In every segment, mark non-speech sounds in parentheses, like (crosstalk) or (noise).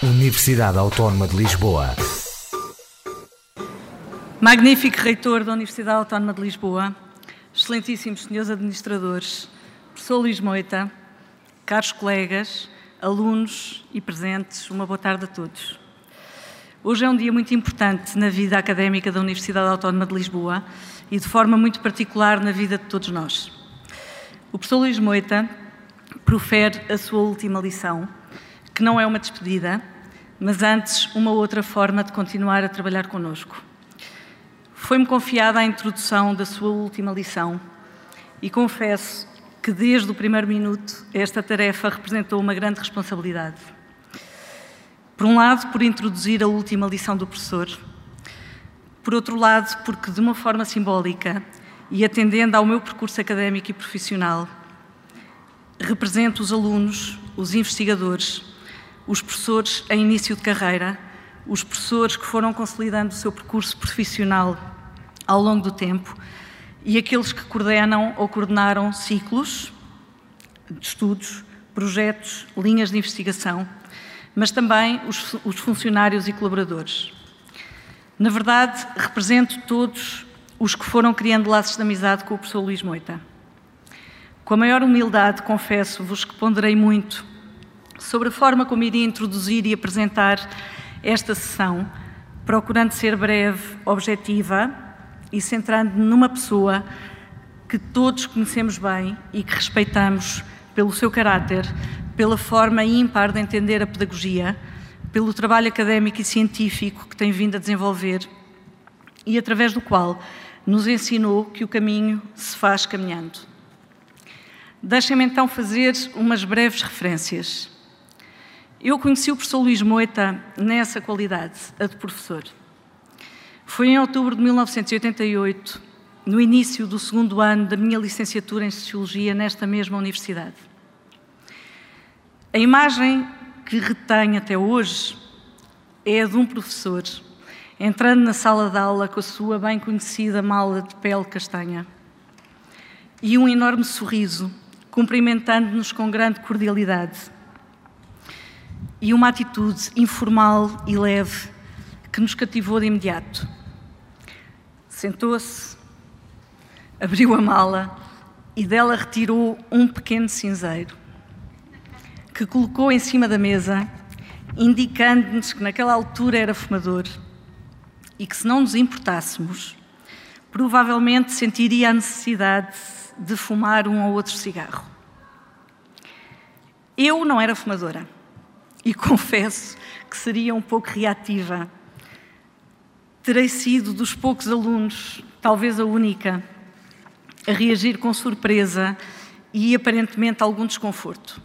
Universidade Autónoma de Lisboa. Magnífico reitor da Universidade Autónoma de Lisboa, excelentíssimos senhores administradores, professor Luís Moita, caros colegas, alunos e presentes, uma boa tarde a todos. Hoje é um dia muito importante na vida académica da Universidade Autónoma de Lisboa e de forma muito particular na vida de todos nós. O professor Luís Moita profere a sua última lição, que não é uma despedida, mas antes uma outra forma de continuar a trabalhar connosco. Foi-me confiada a introdução da sua última lição e confesso que desde o primeiro minuto esta tarefa representou uma grande responsabilidade. Por um lado, por introduzir a última lição do professor, por outro lado, porque de uma forma simbólica e atendendo ao meu percurso académico e profissional, represento os alunos, os investigadores, os professores em início de carreira, os professores que foram consolidando o seu percurso profissional ao longo do tempo e aqueles que coordenam ou coordenaram ciclos de estudos, projetos, linhas de investigação, mas também os, os funcionários e colaboradores. Na verdade, represento todos os que foram criando laços de amizade com o professor Luís Moita. Com a maior humildade, confesso-vos que ponderei muito sobre a forma como iria introduzir e apresentar esta sessão, procurando ser breve, objetiva e centrando numa pessoa que todos conhecemos bem e que respeitamos pelo seu caráter, pela forma ímpar de entender a pedagogia, pelo trabalho académico e científico que tem vindo a desenvolver e através do qual nos ensinou que o caminho se faz caminhando. Deixem-me então fazer umas breves referências. Eu conheci o professor Luís Moita nessa qualidade, a de professor. Foi em outubro de 1988, no início do segundo ano da minha licenciatura em Sociologia nesta mesma universidade. A imagem que retenho até hoje é a de um professor entrando na sala de aula com a sua bem conhecida mala de pele castanha e um enorme sorriso, cumprimentando-nos com grande cordialidade. E uma atitude informal e leve que nos cativou de imediato. Sentou-se, abriu a mala e dela retirou um pequeno cinzeiro que colocou em cima da mesa, indicando-nos que naquela altura era fumador e que se não nos importássemos, provavelmente sentiria a necessidade de fumar um ou outro cigarro. Eu não era fumadora e (laughs) confesso que seria um pouco reativa. Terei sido dos poucos alunos, talvez a única, a reagir com surpresa e aparentemente algum desconforto.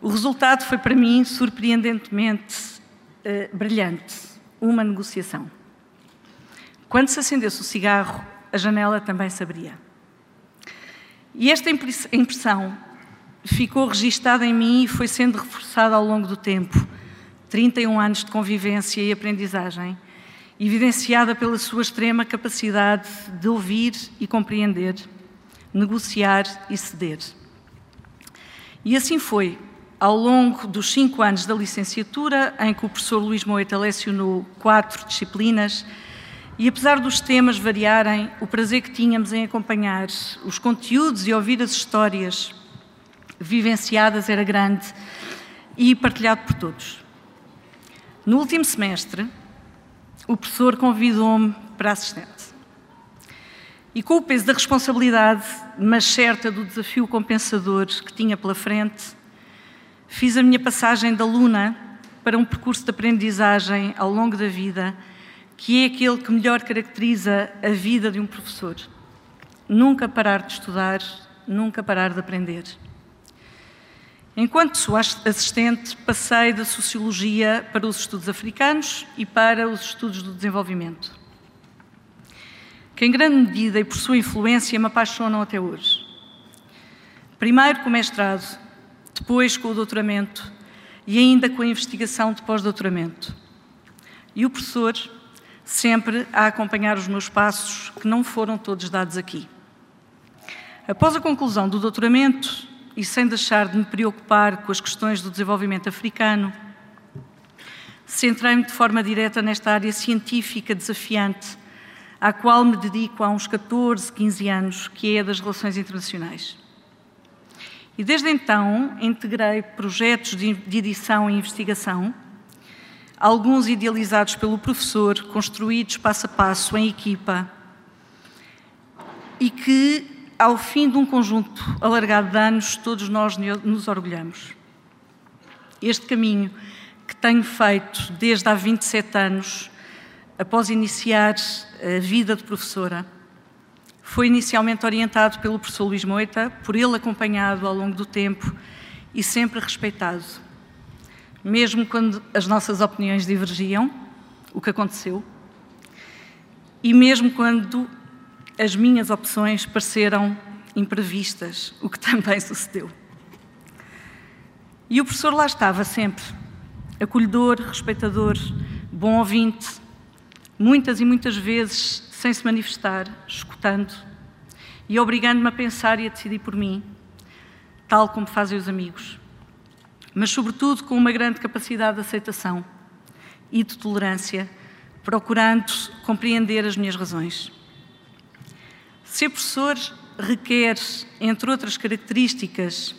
O resultado foi para mim surpreendentemente uh, brilhante uma negociação. Quando se acendesse o cigarro, a janela também se abria. E esta impressão ficou registada em mim e foi sendo reforçada ao longo do tempo 31 anos de convivência e aprendizagem, evidenciada pela sua extrema capacidade de ouvir e compreender, negociar e ceder. E assim foi, ao longo dos cinco anos da licenciatura, em que o professor Luís Moita lecionou quatro disciplinas, e apesar dos temas variarem, o prazer que tínhamos em acompanhar os conteúdos e ouvir as histórias vivenciadas era grande e partilhado por todos. No último semestre, o professor convidou-me para assistente. E com o peso da responsabilidade, mas certa do desafio compensador que tinha pela frente, fiz a minha passagem de aluna para um percurso de aprendizagem ao longo da vida que é aquele que melhor caracteriza a vida de um professor. Nunca parar de estudar, nunca parar de aprender. Enquanto sua assistente, passei da sociologia para os estudos africanos e para os estudos do desenvolvimento, que em grande medida e por sua influência me apaixonam até hoje. Primeiro com o mestrado, depois com o doutoramento e ainda com a investigação de pós-doutoramento. E o professor sempre a acompanhar os meus passos, que não foram todos dados aqui. Após a conclusão do doutoramento, e sem deixar de me preocupar com as questões do desenvolvimento africano, centrei-me de forma direta nesta área científica desafiante, à qual me dedico há uns 14, 15 anos, que é a das relações internacionais. E desde então integrei projetos de edição e investigação, alguns idealizados pelo professor, construídos passo a passo em equipa, e que, ao fim de um conjunto alargado de anos, todos nós nos orgulhamos. Este caminho que tenho feito desde há 27 anos, após iniciar a vida de professora, foi inicialmente orientado pelo professor Luís Moita, por ele acompanhado ao longo do tempo e sempre respeitado. Mesmo quando as nossas opiniões divergiam, o que aconteceu, e mesmo quando as minhas opções pareceram imprevistas, o que também sucedeu. E o professor lá estava sempre, acolhedor, respeitador, bom ouvinte, muitas e muitas vezes sem se manifestar, escutando e obrigando-me a pensar e a decidir por mim, tal como fazem os amigos, mas sobretudo com uma grande capacidade de aceitação e de tolerância, procurando compreender as minhas razões. Ser professor requer, entre outras características,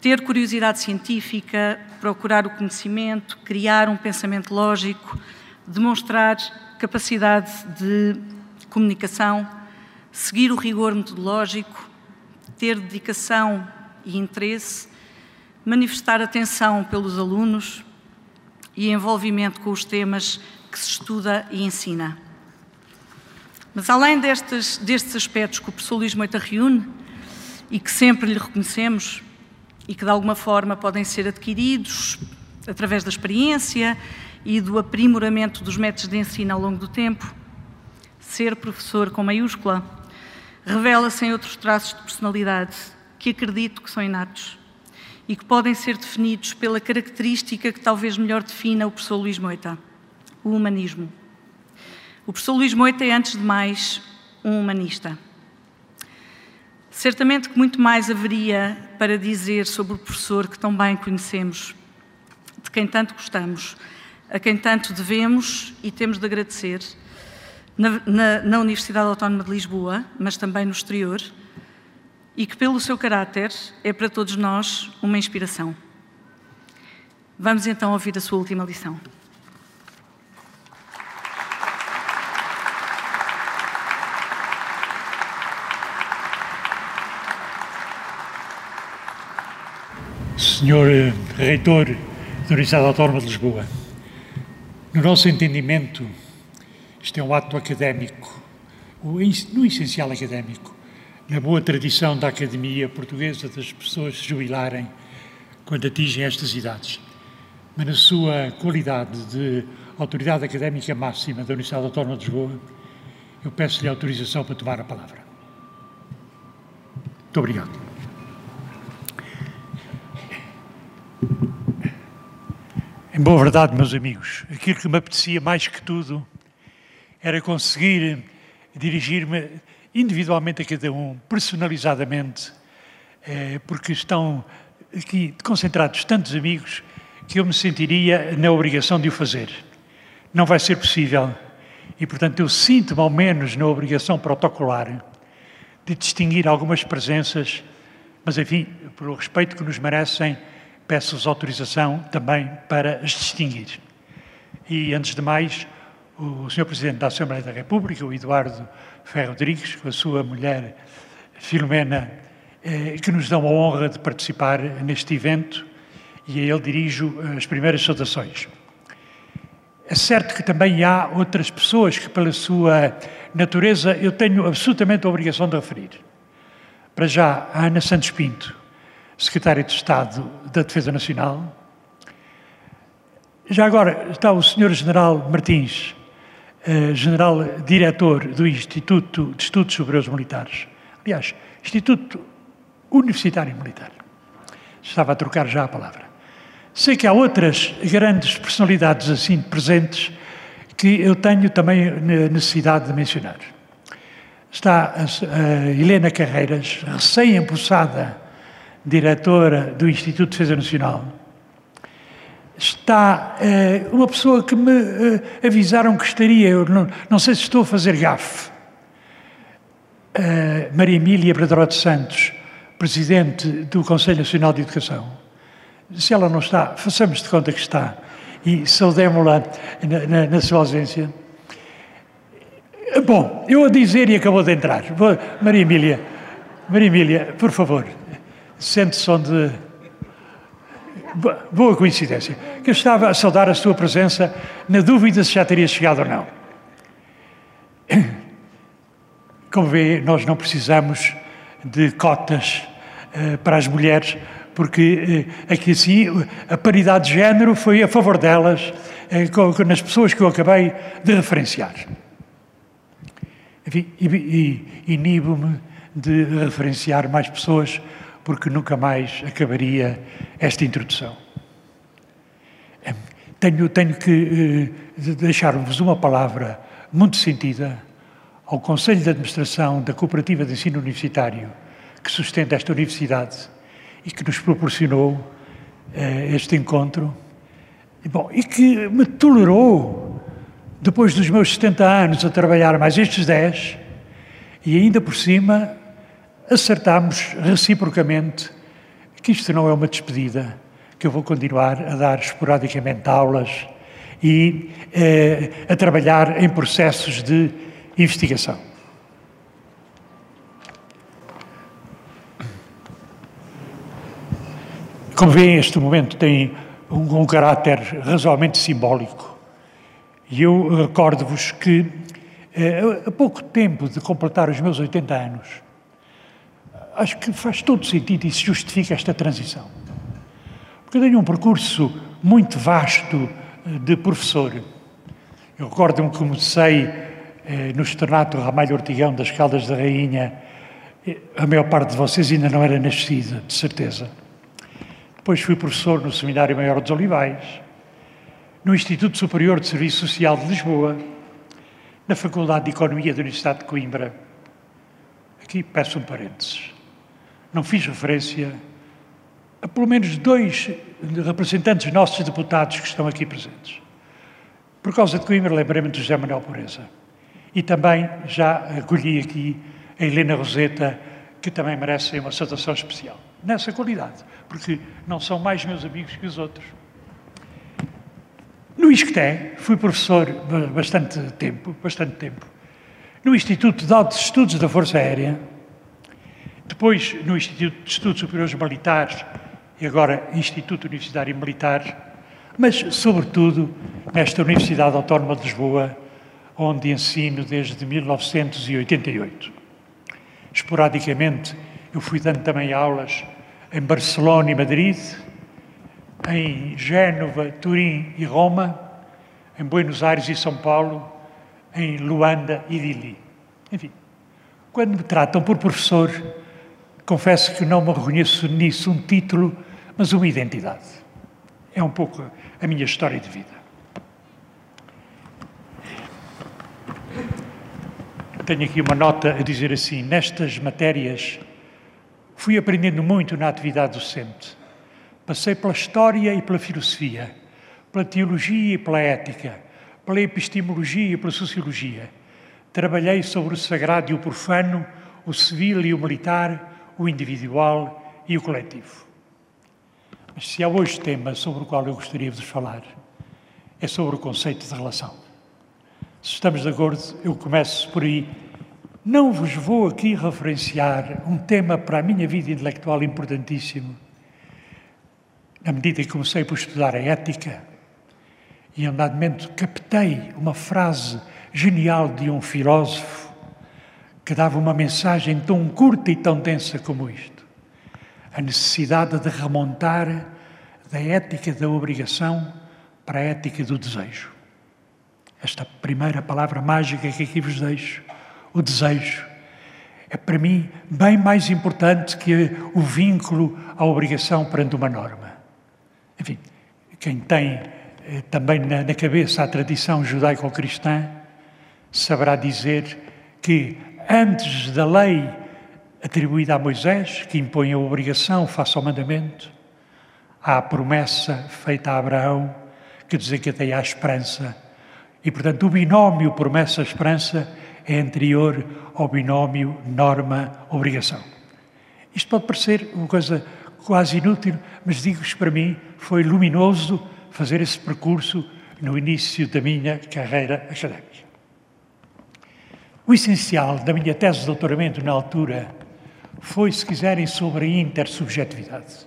ter curiosidade científica, procurar o conhecimento, criar um pensamento lógico, demonstrar capacidade de comunicação, seguir o rigor metodológico, ter dedicação e interesse, manifestar atenção pelos alunos e envolvimento com os temas que se estuda e ensina. Mas além destes, destes aspectos que o professor Luís Moita reúne e que sempre lhe reconhecemos e que de alguma forma podem ser adquiridos através da experiência e do aprimoramento dos métodos de ensino ao longo do tempo, ser professor com maiúscula revela-se em outros traços de personalidade que acredito que são inatos e que podem ser definidos pela característica que talvez melhor defina o professor Luís Moita, o humanismo. O professor Luís Moita é, antes de mais, um humanista. Certamente que muito mais haveria para dizer sobre o professor que tão bem conhecemos, de quem tanto gostamos, a quem tanto devemos e temos de agradecer, na, na, na Universidade Autónoma de Lisboa, mas também no exterior, e que, pelo seu caráter, é para todos nós uma inspiração. Vamos então ouvir a sua última lição. Senhor eh, Reitor da Universidade Autónoma de Lisboa, no nosso entendimento, isto é um ato académico, no essencial académico, na boa tradição da academia portuguesa das pessoas se jubilarem quando atingem estas idades. Mas na sua qualidade de autoridade académica máxima da Universidade Autónoma de Lisboa, eu peço-lhe autorização para tomar a palavra. Muito obrigado. Em boa verdade, meus amigos, aquilo que me apetecia mais que tudo era conseguir dirigir-me individualmente a cada um, personalizadamente, eh, porque estão aqui concentrados tantos amigos que eu me sentiria na obrigação de o fazer. Não vai ser possível e, portanto, eu sinto-me ao menos na obrigação protocolar de distinguir algumas presenças, mas, enfim, pelo respeito que nos merecem, peço-vos autorização também para as distinguir. E, antes de mais, o Sr. Presidente da Assembleia da República, o Eduardo Ferro Rodrigues, com a sua mulher Filomena, eh, que nos dão a honra de participar neste evento e a ele dirijo as primeiras saudações. É certo que também há outras pessoas que, pela sua natureza, eu tenho absolutamente a obrigação de referir. Para já, a Ana Santos Pinto, Secretário de Estado da Defesa Nacional. Já agora está o Sr. General Martins, eh, General Diretor do Instituto de Estudos Superiores Militares. Aliás, Instituto Universitário Militar. Estava a trocar já a palavra. Sei que há outras grandes personalidades assim presentes que eu tenho também necessidade de mencionar. Está a Helena Carreiras, recém-empossada diretora do Instituto de Defesa Nacional. está uh, uma pessoa que me uh, avisaram que estaria, eu não, não, sei se estou a fazer gafe. Uh, Maria Emília Bradró de Santos, Presidente do Conselho Nacional de Educação. Se ela não está, façamos de conta que está e saudemos-la na, na, na, sua ausência. Bom, eu a dizer e acabou de entrar. Maria Emília, Maria Emília, por favor, sente-se onde Boa coincidência. Que eu estava a saudar a sua presença na dúvida se já teria chegado ou não. (coughs) Como vê, nós não precisamos de cotas uh, para as mulheres, porque uh, aqui assim a paridade de género foi a favor delas, uh, nas pessoas que eu acabei de referenciar. Enfim, e, e inibo-me de referenciar mais pessoas porque nunca mais acabaria esta introdução. Tenho, tenho que eh, deixar-vos uma palavra muito sentida ao Conselho de Administração da Cooperativa de Ensino Universitário, que sustenta esta universidade e que nos proporcionou eh, este encontro, e, bom, e que me tolerou, depois dos meus 70 anos, a trabalhar mais estes 10, e ainda por cima acertámos reciprocamente que isto não é uma despedida, que eu vou continuar a dar esporadicamente aulas e eh, a trabalhar em processos de investigação. Como veem, este momento tem um, um caráter razoavelmente simbólico. E eu recordo-vos que, eh, pouco tempo de completar os meus 80 anos, acho que faz todo sentido e se justifica esta transição. Porque eu tenho um percurso muito vasto eh, de professor. Eu recordo-me que comecei eh, no Externato Ramalho Ortigão das Caldas da Rainha. A maior parte de vocês ainda não era nascida, de certeza. Depois fui professor no Seminário Maior dos Olivais, no Instituto Superior de Serviço Social de Lisboa, na Faculdade de Economia da Universidade de Coimbra. Aqui peço um parênteses não fiz referência a pelo menos dois representantes nossos deputados que estão aqui presentes. Por causa de Coimbra, lembrei-me de José Manuel Pureza. E também já acolhi aqui a Helena Roseta, que também merece uma saudação especial. Nessa qualidade, porque não são mais meus amigos que os outros. No ISCTE, fui professor bastante tempo, bastante tempo. No Instituto de Altos Estudos da Força Aérea, depois no Instituto de Estudos Superiores Militares e agora Instituto Universitário Militar, mas sobretudo nesta Universidade Autónoma de Lisboa, onde ensino desde 1988. Esporadicamente eu fui dando também aulas em Barcelona e Madrid, em Génova, Turim e Roma, em Buenos Aires e São Paulo, em Luanda e Dili. Enfim, quando me tratam por professor, confesso que não me reconheço nisso um título, mas uma identidade. É um pouco a minha história de vida. Tenho aqui uma nota a dizer assim: nestas matérias fui aprendendo muito na atividade docente. Passei pela história e pela filosofia, pela teologia e pela ética, pela epistemologia e pela sociologia. Trabalhei sobre o sagrado e o profano, o civil e o militar, o individual e o coletivo. Mas se há hoje tema sobre o qual eu gostaria de vos falar, é sobre o conceito de relação. Se estamos de acordo, eu começo por aí. Não vos vou aqui referenciar um tema para a minha vida intelectual importantíssimo. Na medida que comecei por estudar a ética, e em momento captei uma frase genial de um filósofo que dava uma mensagem tão curta e tão densa como isto. A necessidade de remontar da ética da obrigação para a ética do desejo. Esta primeira palavra mágica que aqui vos deixo, o desejo, é para mim bem mais importante que o vínculo à obrigação perante uma norma. Enfim, quem tem eh, também na, na cabeça a tradição judaico-cristã saberá dizer que antes da lei atribuída a Moisés, que impõe a obrigação face ao mandamento, há a promessa feita a Abraão que desencadeia a esperança. E, portanto, o binómio promessa-esperança é anterior ao binómio norma-obrigação. Isto pode parecer uma coisa quase inútil, mas digo-vos para mim, foi luminoso fazer esse percurso no início da minha carreira académica. O essencial da minha tese de doutoramento na altura foi, se quiserem, sobre a intersubjetividade.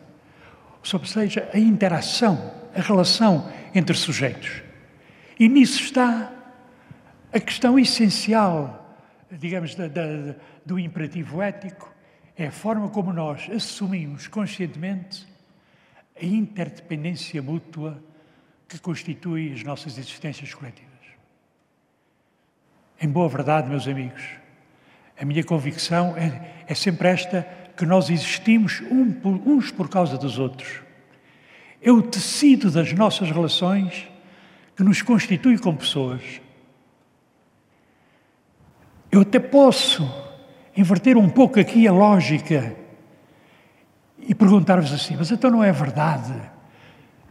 Sobre, seja, a interação, a relação entre sujeitos. E nisso está a questão essencial, digamos, da, da, do imperativo ético, é a forma como nós assumimos conscientemente a interdependência mútua que constitui as nossas existências coletivas. Em boa verdade, meus amigos, a minha convicção é, é sempre esta: que nós existimos um por, uns por causa dos outros. É o tecido das nossas relações que nos constitui como pessoas. Eu até posso inverter um pouco aqui a lógica e perguntar-vos assim: mas então não é verdade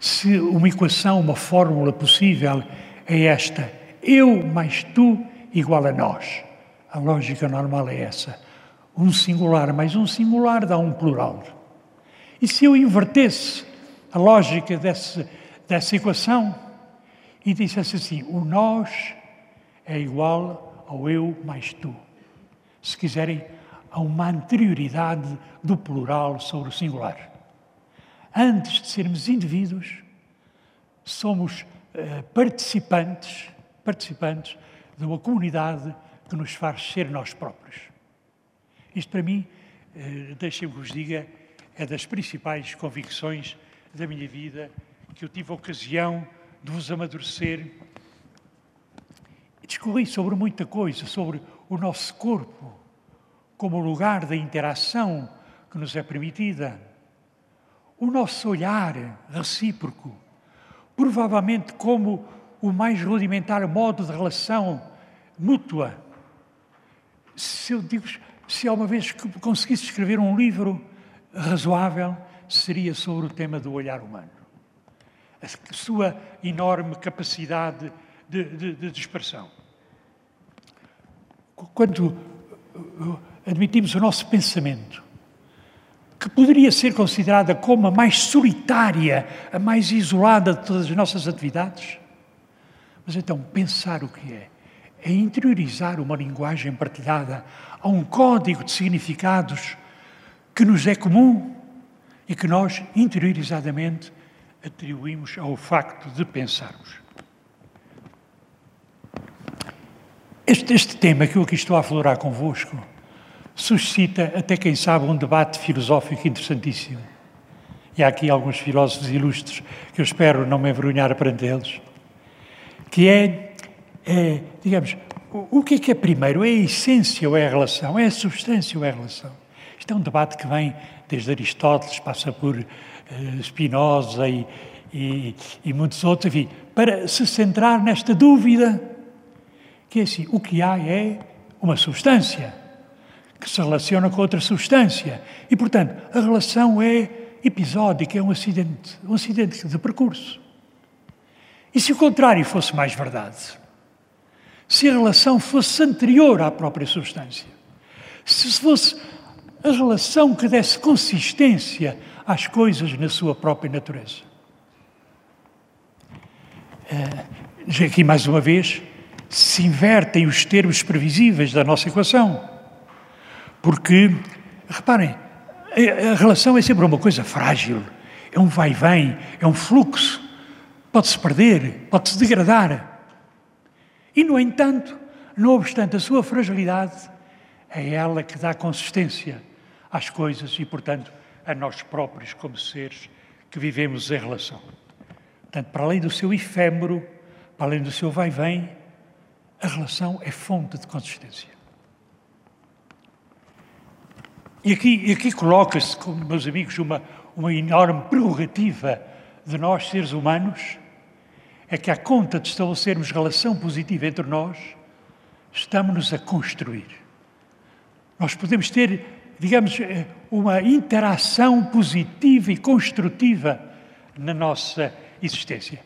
se uma equação, uma fórmula possível é esta, eu mais tu igual a nós? A lógica normal é essa. Um singular mais um singular dá um plural. E se eu invertesse a lógica desse, dessa equação e dissesse assim: o nós é igual ao eu mais tu? Se quiserem, há uma anterioridade do plural sobre o singular. Antes de sermos indivíduos, somos uh, participantes, participantes de uma comunidade que nos faz ser nós próprios. Isto, para mim, uh, deixem-me vos diga, é das principais convicções da minha vida que eu tive a ocasião de vos amadurecer. Discorri sobre muita coisa, sobre o nosso corpo como lugar da interação que nos é permitida o nosso olhar recíproco, provavelmente como o mais rudimentar modo de relação mútua. Se eu digo, se alguma vez conseguisse escrever um livro razoável, seria sobre o tema do olhar humano. A sua enorme capacidade de, de, de expressão. Quando uh, admitimos o nosso pensamento, que poderia ser considerada como a mais solitária, a mais isolada de todas as nossas atividades. Mas então, pensar o que é, é interiorizar uma linguagem partilhada a um código de significados que nos é comum e que nós, interiorizadamente, atribuímos ao facto de pensarmos. Este, este tema que eu aqui estou a aflorar convosco suscita, até quem sabe, um debate filosófico interessantíssimo. E há aqui alguns filósofos ilustres que eu espero não me envergonhar perante eles, que é, é digamos, o, o que é que é primeiro? É a essência ou é a relação? É a substância ou é a relação? Isto é um debate que vem desde Aristóteles, passa por uh, Spinoza e, e, e muitos outros, enfim, para se centrar nesta dúvida que é assim, o que há é uma substância que se relaciona com outra substância. E, portanto, a relação é episódica, é um acidente, um acidente de percurso. E se o contrário fosse mais verdade? Se a relação fosse anterior à própria substância? Se fosse a relação que desse consistência às coisas na sua própria natureza? Uh, aqui mais uma vez, se invertem os termos previsíveis da nossa equação. Porque, reparem, a relação é sempre uma coisa frágil, é um vai-vem, é um fluxo, pode-se perder, pode-se degradar. E, no entanto, não obstante a sua fragilidade, é ela que dá consistência às coisas e, portanto, a nós próprios como seres que vivemos em relação. Portanto, para além do seu efêmero, para além do seu vai-vem, a relação é fonte de consistência. E aqui, aqui coloca-se, meus amigos, uma, uma enorme prerrogativa de nós, seres humanos, é que, à conta de estabelecermos relação positiva entre nós, estamos-nos a construir. Nós podemos ter, digamos, eh, uma interação positiva e construtiva na nossa existência.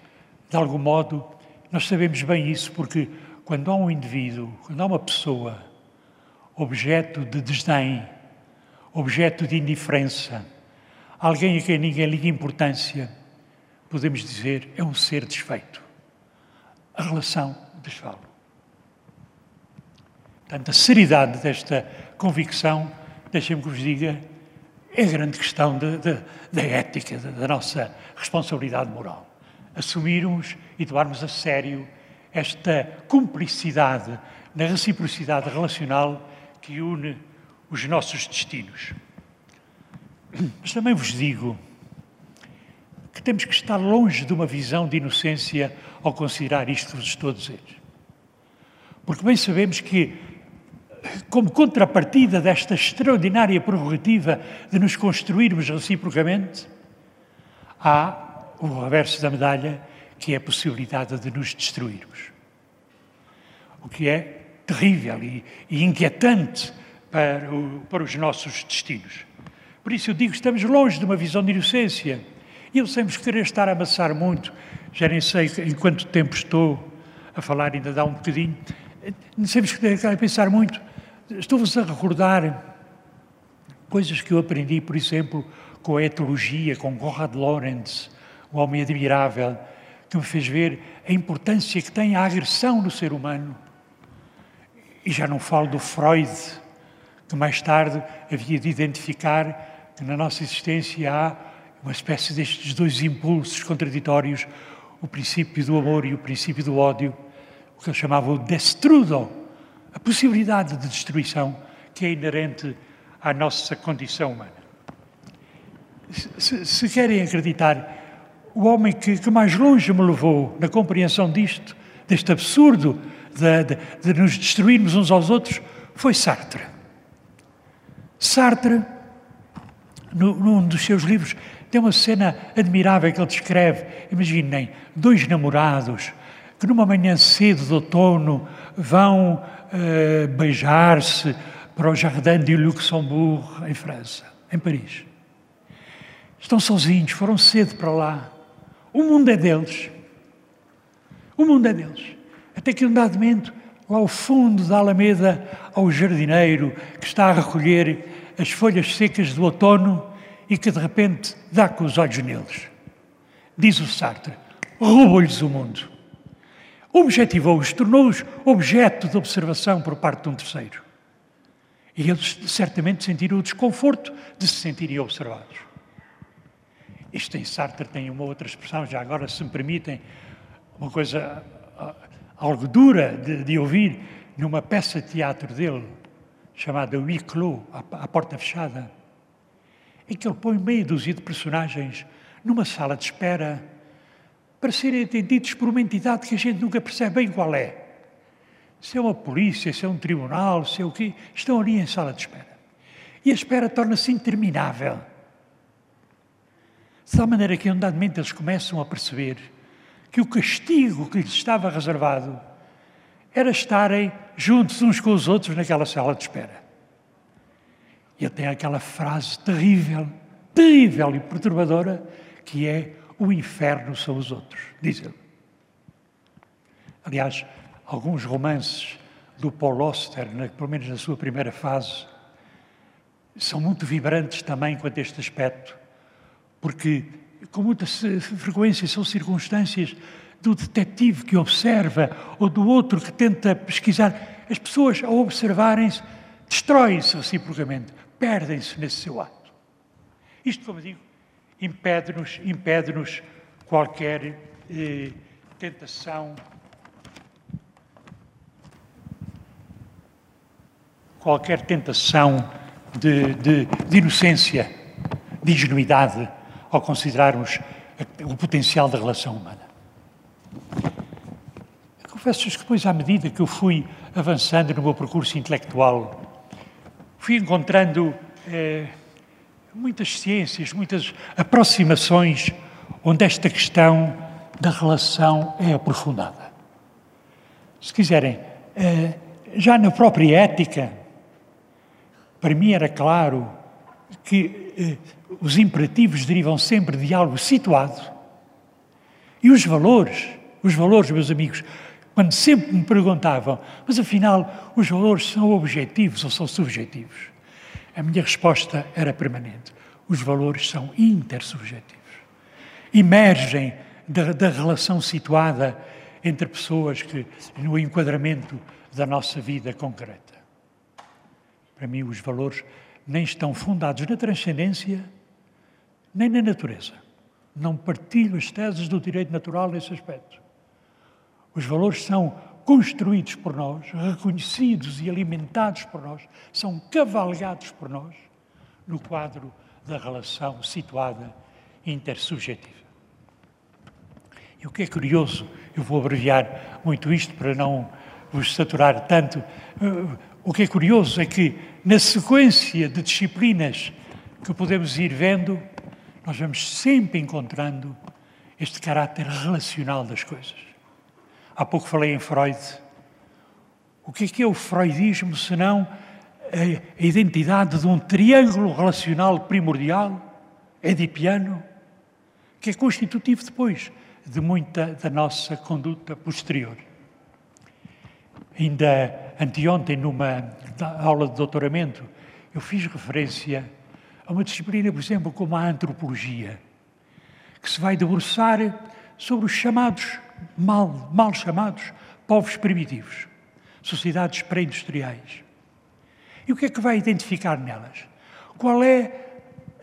de algum modo, nós sabemos bem isso porque quando há um indivíduo, quando há uma pessoa objeto de desdém, objeto de indiferença, alguém a quem ninguém liga importância, podemos dizer é um ser desfeito. A relação desfala. Portanto, a seriedade desta convicção, deixem-me que vos diga, é a grande questão da ética, da nossa responsabilidade moral. Assumirmos e tomarmos a sério esta cumplicidade na reciprocidade relacional que une os nossos destinos. Mas também vos digo que temos que estar longe de uma visão de inocência ao considerar isto que vos estou a dizer. Porque bem sabemos que, como contrapartida desta extraordinária prerrogativa de nos construirmos reciprocamente, há o reverso da medalha, que é a possibilidade de nos destruirmos. O que é terrível e, e inquietante para, o, para os nossos destinos. Por isso eu digo estamos longe de uma visão de inocência. E eu sempre querer estar a amassar muito, já nem sei em quanto tempo estou a falar, ainda dá um bocadinho. Sempre estar a pensar muito. Estou-vos a recordar coisas que eu aprendi, por exemplo, com a etologia, com Conrad Lorenz, um homem admirável, que me fez ver a importância que tem a agressão no ser humano. E já não falo do Freud, que mais tarde havia de identificar que na nossa existência há uma espécie destes dois impulsos contraditórios, o princípio do amor e o princípio do ódio, o que ele chamava o destrudo, a possibilidade de destruição que é inerente à nossa condição humana. Se, se querem acreditar, o homem que, que mais longe me levou na compreensão disto, deste absurdo de, de, de nos destruirmos uns aos outros, foi Sartre. Sartre, no, num dos seus livros, tem uma cena admirável que ele descreve. Imaginem, dois namorados que numa manhã cedo de outono vão uh, beijar-se para o Jardin de Luxembourg, em França, em Paris. Estão sozinhos, foram cedo para lá. O mundo é deles. O mundo é deles. Até que um dado momento, lá ao fundo da Alameda, ao jardineiro que está a recolher as folhas secas do outono e que de repente dá com os olhos neles. Diz o Sartre, roubou-lhes o mundo. Objetivou-os, tornou-os objeto de observação por parte de um terceiro. E eles certamente sentiram o desconforto de se sentirem observados. Isto em Sartre tem uma outra expressão, já agora, se me permitem, uma coisa algo dura de, de ouvir numa peça de teatro dele, chamada Clos, a, a Porta Fechada, em que ele põe meia dúzia de personagens numa sala de espera para serem atendidos por uma entidade que a gente nunca percebe bem qual é. Se é uma polícia, se é um tribunal, se é o quê, estão ali em sala de espera. E a espera torna-se interminável. De tal maneira que, momento, eles começam a perceber que o castigo que lhes estava reservado era estarem juntos uns com os outros naquela sala de espera. E tem aquela frase terrível, terrível e perturbadora, que é: o inferno são os outros, diz ele. Aliás, alguns romances do Paul Auster, pelo menos na sua primeira fase, são muito vibrantes também quanto a este aspecto, porque com muita frequência são circunstâncias do detetive que observa ou do outro que tenta pesquisar. As pessoas, ao observarem-se, destroem-se reciprocamente, perdem-se nesse seu ato. Isto, como digo, impede-nos impede -nos qualquer eh, tentação, qualquer tentação de, de, de inocência, de ingenuidade ao considerarmos o potencial da relação humana. Confesso-vos que depois, à medida que eu fui avançando no meu percurso intelectual, fui encontrando eh, muitas ciências, muitas aproximações onde esta questão da relação é aprofundada. Se quiserem, eh, já na própria ética, para mim era claro que eh, os imperativos derivam sempre de algo situado e os valores Os valores, meus amigos, quando sempre me perguntavam, mas afinal, os valores são objetivos ou são subjetivos? A minha resposta era permanente. Os valores são intersubjetivos. Emergem da, da relação situada entre pessoas que, no enquadramento da nossa vida concreta. Para mim, os valores nem estão fundados na transcendência, nem na natureza. Não partilho as teses do direito natural nesse aspecto. Os valores são construídos por nós, reconhecidos e alimentados por nós, são cavalgados por nós no quadro da relação situada intersubjetiva. E o que é curioso, eu vou abreviar muito isto para não vos saturar tanto, o que é curioso é que na sequência de disciplinas que podemos ir vendo, nós vamos sempre encontrando este caráter relacional das coisas. Há pouco falei em Freud. O que é que é o freudismo senão a identidade de um triângulo relacional primordial, edipiano, que é constitutivo depois de muita da nossa conduta posterior. Ainda anteontem, numa aula de doutoramento, eu fiz referência a uma disciplina, por exemplo, como a antropologia, que se vai debruçar sobre os chamados, mal, mal chamados, povos primitivos, sociedades pré-industriais. E o que é que vai identificar nelas? Qual é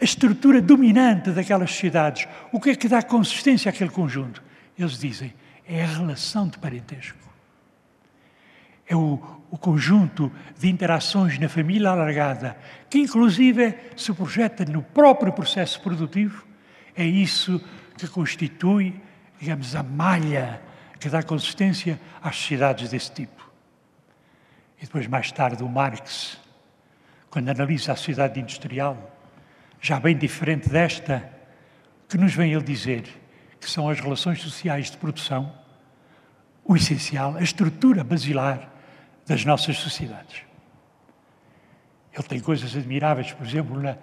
a estrutura dominante daquelas sociedades. O que é que dá consistência àquele conjunto? Eles dizem, é a relação de parentesco. É o, o conjunto de interações na família alargada, que inclusive se projeta no próprio processo produtivo. É isso que constitui, digamos, a malha que dá consistência às sociedades desse tipo. E depois, mais tarde, o Marx, quando analisa a sociedade industrial, já bem diferente desta, que nos vem ele dizer que são as relações sociais de produção, o essencial, a estrutura basilar das nossas sociedades. Ele tem coisas admiráveis, por exemplo, na,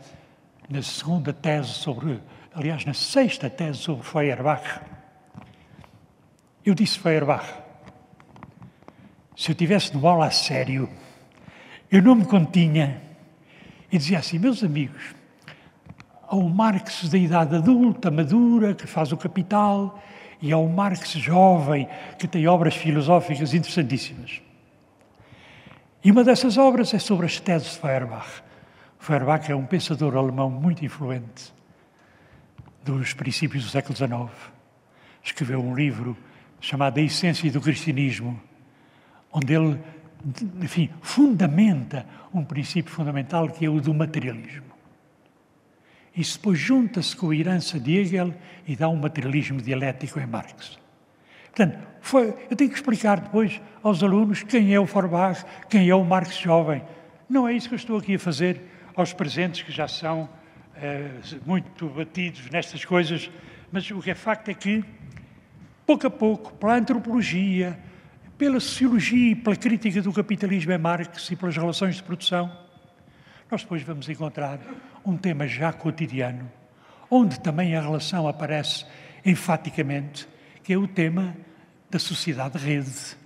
na segunda tese sobre, aliás, na sexta tese sobre Feuerbach. Eu disse Feuerbach, se eu tivesse de aula a sério, eu não me continha e dizia assim, meus amigos, ao Marx da idade adulta, madura, que faz o Capital, e ao Marx jovem, que tem obras filosóficas interessantíssimas. E uma dessas obras é sobre as teses de Feuerbach. Feuerbach é um pensador alemão muito influente dos princípios do século XIX. Escreveu um livro chamado A Essência do Cristianismo, onde ele, enfim, fundamenta um princípio fundamental que é o do materialismo. Isso depois junta-se com a herança de Hegel e dá um materialismo dialético em Marx. Portanto, foi, eu tenho que explicar depois aos alunos quem é o Forbach, quem é o Marx jovem. Não é isso que eu estou aqui a fazer aos presentes, que já são eh, muito batidos nestas coisas, mas o que é facto é que, pouco a pouco, pela antropologia, pela sociologia e pela crítica do capitalismo em Marx e pelas relações de produção, nós depois vamos encontrar um tema já cotidiano, onde também a relação aparece enfaticamente, que é o tema da sociedade-rede,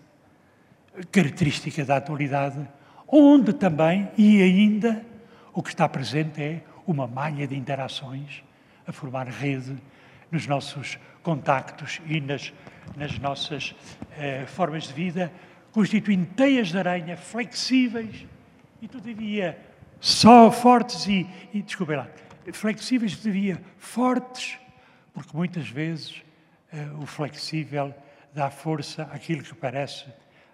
característica da atualidade, onde também e ainda o que está presente é uma malha de interações a formar rede nos nossos contactos e nas, nas nossas eh, formas de vida, constituindo teias de aranha flexíveis e, todavia, só fortes e, e desculpem lá, flexíveis devia fortes, porque muitas vezes uh, o flexível dá força àquilo que parece,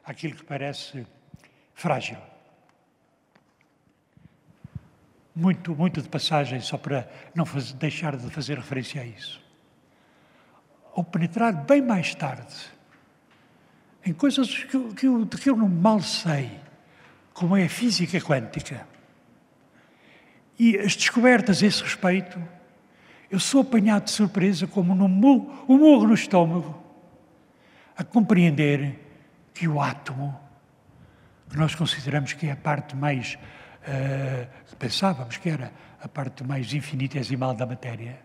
àquilo que parece frágil. Muito, muito de passagem, só para não fazer, deixar de fazer referência a isso. Ao penetrar bem mais tarde em coisas que, que, eu, que eu não mal sei, como é a física quântica, e as descobertas a esse respeito, eu sou apanhado de surpresa como um murro no estômago, a compreender que o átomo, que nós consideramos que é a parte mais, uh, pensávamos que era a parte mais infinitesimal da matéria,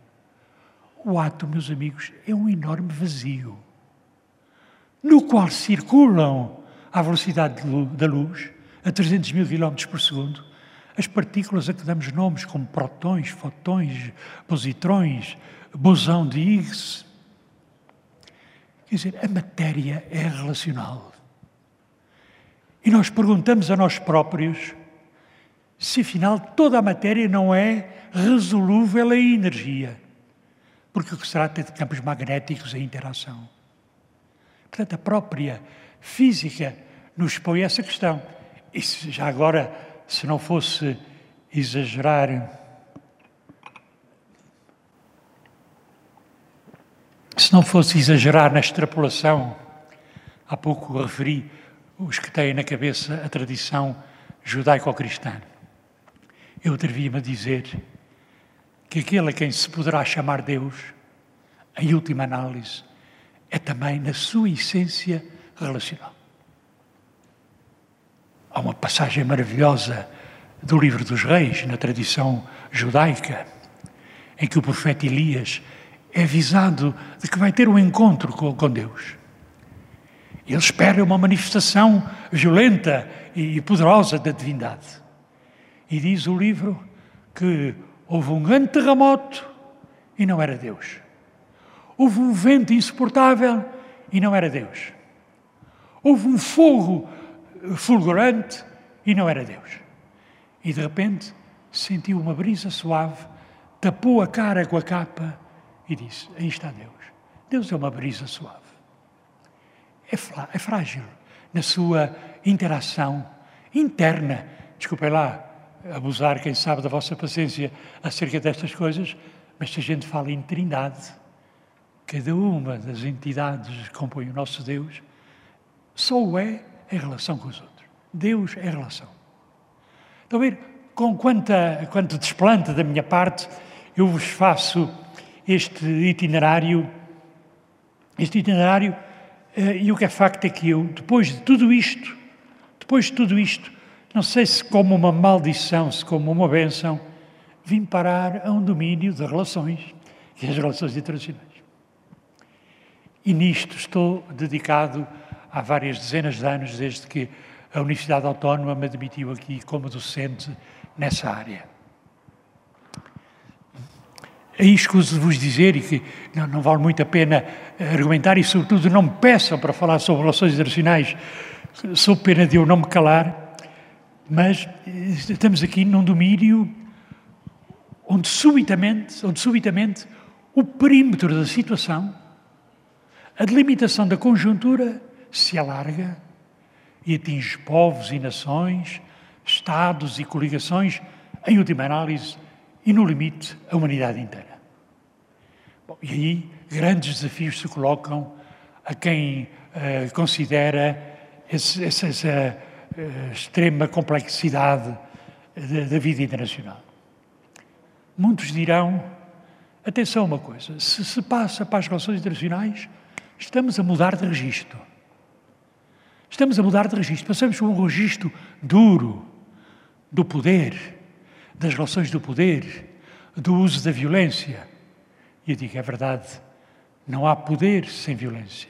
o átomo, meus amigos, é um enorme vazio. no qual circulam à velocidade da luz, a 300 mil km por segundo, as partículas a que damos nomes como protões, fotões, positrões, bosão de Higgs. Quer dizer, a matéria é relacional. E nós perguntamos a nós próprios se afinal toda a matéria não é resolúvel em energia, porque o que se trata é de campos magnéticos em interação. Portanto, a própria física nos põe essa questão. E se, já agora, se não fosse exagerar, se não fosse exagerar na extrapolação, há pouco referi os que têm na cabeça a tradição judaico-cristã. Eu atrevia-me a dizer que aquele a quem se poderá chamar Deus, em última análise, é também, na sua essência, relacional. Há uma passagem maravilhosa do livro dos reis, na tradição judaica, em que o profeta Elias é avisado de que vai ter um encontro com, Deus. Ele espera uma manifestação violenta e poderosa da divindade. E diz o livro que houve um grande terremoto e não era Deus. Houve um vento insuportável e não era Deus. Houve um fogo fulgurante e não era Deus. E de repente sentiu uma brisa suave, tapou a cara com a capa e disse: Aí está Deus. Deus é uma brisa suave é, é frágil na sua interação interna. Desculpem lá abusar, quem sabe, da vossa paciência acerca destas coisas, mas se a gente fala em trindade, cada uma das entidades que compõem o nosso Deus só o é em relação com os outros. Deus é relação. Estão a ver com quanta, quanto desplante da minha parte eu vos faço este itinerário, este itinerário eh, e o que é facto é que eu, depois de tudo isto, depois de tudo isto, não sei se como uma maldição, se como uma benção, vim parar a um domínio de relações, que é as relações internacionais. E nisto estou dedicado há várias dezenas de anos, desde que a Universidade Autónoma me admitiu aqui como docente nessa área. Aí escuso de vos dizer, e que não, não, vale muito a pena argumentar, e sobretudo não me peçam para falar sobre relações internacionais, sou pena de eu não me calar, mas estamos aqui num domínio onde subitamente, onde subitamente o perímetro da situação, a delimitação da conjuntura se alarga e atinge povos e nações, Estados e coligações, em última análise, e, no limite, a humanidade inteira. Bom, e aí grandes desafios se colocam a quem uh, considera esse, essa, essa uh, extrema complexidade da, da vida internacional. Muitos dirão: atenção a uma coisa, se se passa para as relações internacionais, estamos a mudar de registro. Estamos a mudar de registro. Passamos por um registro duro do poder, das relações do poder, do uso da violência. E eu digo, é verdade, não há poder sem violência.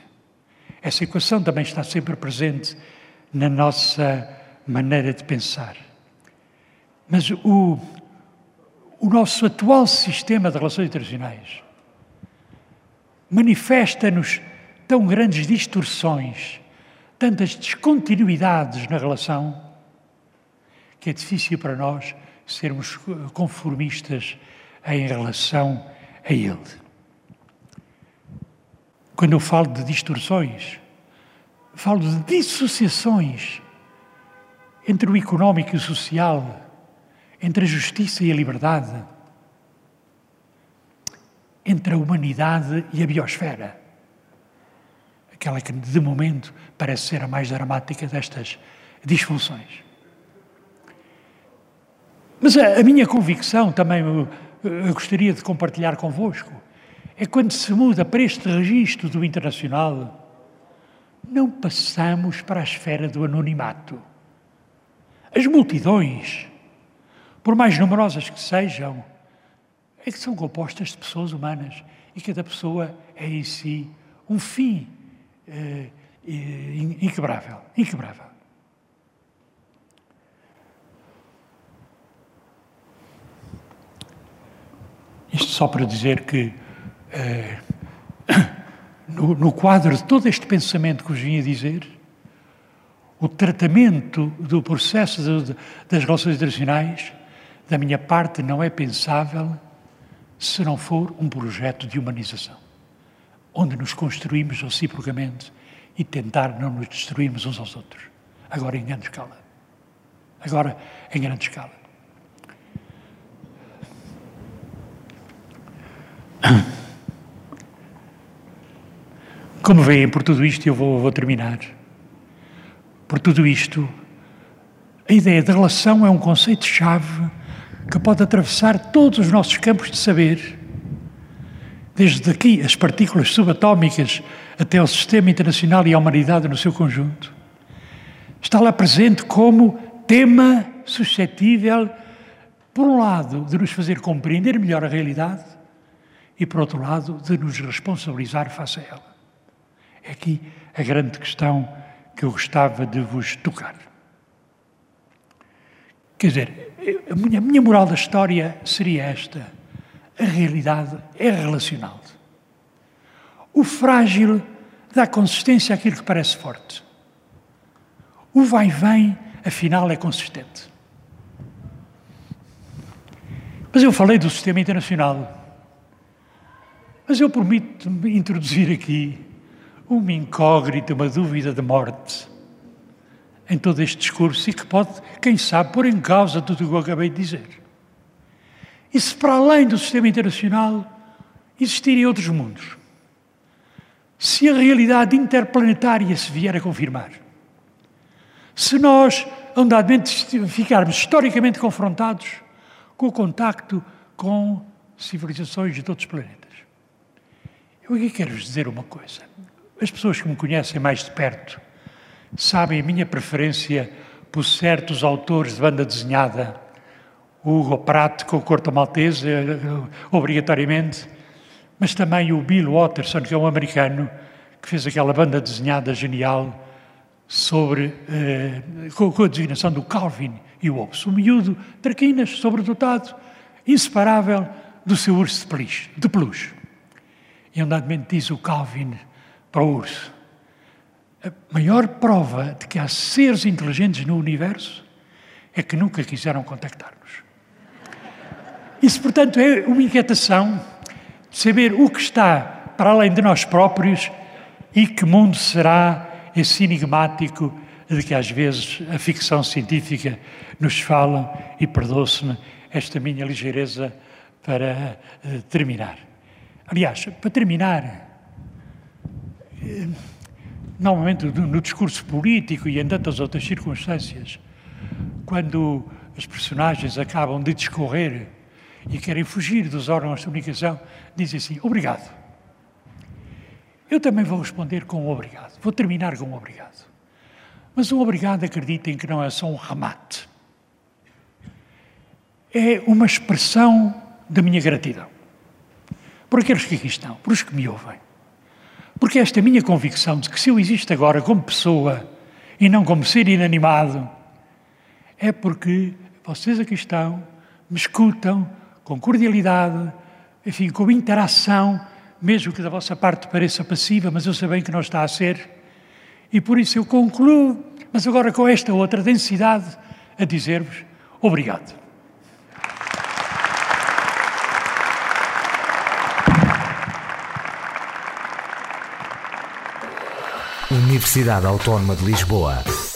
Essa equação também está sempre presente na nossa maneira de pensar. Mas o, o nosso atual sistema de relações internacionais manifesta-nos tão grandes distorções, tantas descontinuidades na relação, que é difícil para nós sermos conformistas em relação a ele. Quando eu falo de distorções, falo de dissociações entre o económico e o social, entre a justiça e a liberdade, entre a humanidade e a biosfera. Aquela que, de momento, parece ser a mais dramática destas disfunções. Mas a, a minha convicção, também eu, eu gostaria de compartilhar convosco, é quando se muda para este registro do internacional, não passamos para a esfera do anonimato. As multidões, por mais numerosas que sejam, é que são compostas de pessoas humanas e cada pessoa é em si um fim eh, inquebrável, inquebrável. Isto só para dizer que, eh, no, no, quadro de todo este pensamento que vos vim a dizer, o tratamento do processo de, das relações internacionais, da minha parte, não é pensável se não for um projeto de humanização, onde nos construímos reciprocamente e tentar não nos destruirmos uns aos outros. Agora em grande escala. Agora em grande escala. Como veem, por tudo isto, eu vou, vou terminar. Por tudo isto, a ideia de relação é um conceito-chave que pode atravessar todos os nossos campos de saber, desde aqui as partículas subatómicas até o sistema internacional e a humanidade no seu conjunto. Está lá presente como tema suscetível, por um lado, de nos fazer compreender melhor a realidade e, por outro lado, de nos responsabilizar face a ela. É aqui a grande questão que eu gostava de vos tocar. Quer dizer, a minha, a minha moral da história seria esta: a realidade é relacional. O frágil dá consistência àquilo que parece forte. O vai-vem, afinal, é consistente. Mas eu falei do sistema internacional. Mas eu permito-me introduzir aqui uma incógnita, uma dúvida de morte em todo este discurso e que pode, quem sabe, pôr em causa tudo o que eu acabei de dizer. E se para além do sistema internacional existirem outros mundos? Se a realidade interplanetária se vier a confirmar? Se nós, andadamente, ficarmos historicamente confrontados com o contacto com civilizações de outros planetas? Eu aqui quero-vos dizer uma coisa. As pessoas que me conhecem mais de perto sabem a minha preferência por certos autores de banda desenhada. Hugo Pratt com o Corto Maltese, eh, obrigatoriamente, mas também o Bill Watterson, que é um americano que fez aquela banda desenhada genial sobre, eh, com, a designação do Calvin e o Hobbes. O miúdo, traquinas, sobredotado, inseparável do seu urso de peluche. De peluche. E andadamente diz o Calvin para o urso: a maior prova de que há seres inteligentes no universo é que nunca quiseram contactar-nos. Isso, portanto, é uma inquietação de saber o que está para além de nós próprios e que mundo será esse enigmático de que às vezes a ficção científica nos fala, e perdoe-se-me esta minha ligeireza para uh, terminar. Aliás, para terminar, eh, normalmente no discurso político e em tantas outras circunstâncias, quando as personagens acabam de discorrer e querem fugir dos órgãos de comunicação, dizem assim: obrigado. Eu também vou responder com um obrigado. Vou terminar com um obrigado. Mas o obrigado, acreditem que não é só um remate. É uma expressão da minha gratidão por aqueles que aqui estão, por os que me ouvem. Porque esta minha convicção de que se eu existo agora como pessoa e não como ser inanimado, é porque vocês aqui estão, me escutam com cordialidade, enfim, com interação, mesmo que da vossa parte pareça passiva, mas eu sei bem que não está a ser. E por isso eu concluo, mas agora com esta outra densidade, a dizer-vos obrigado. Universidade Autónoma de Lisboa.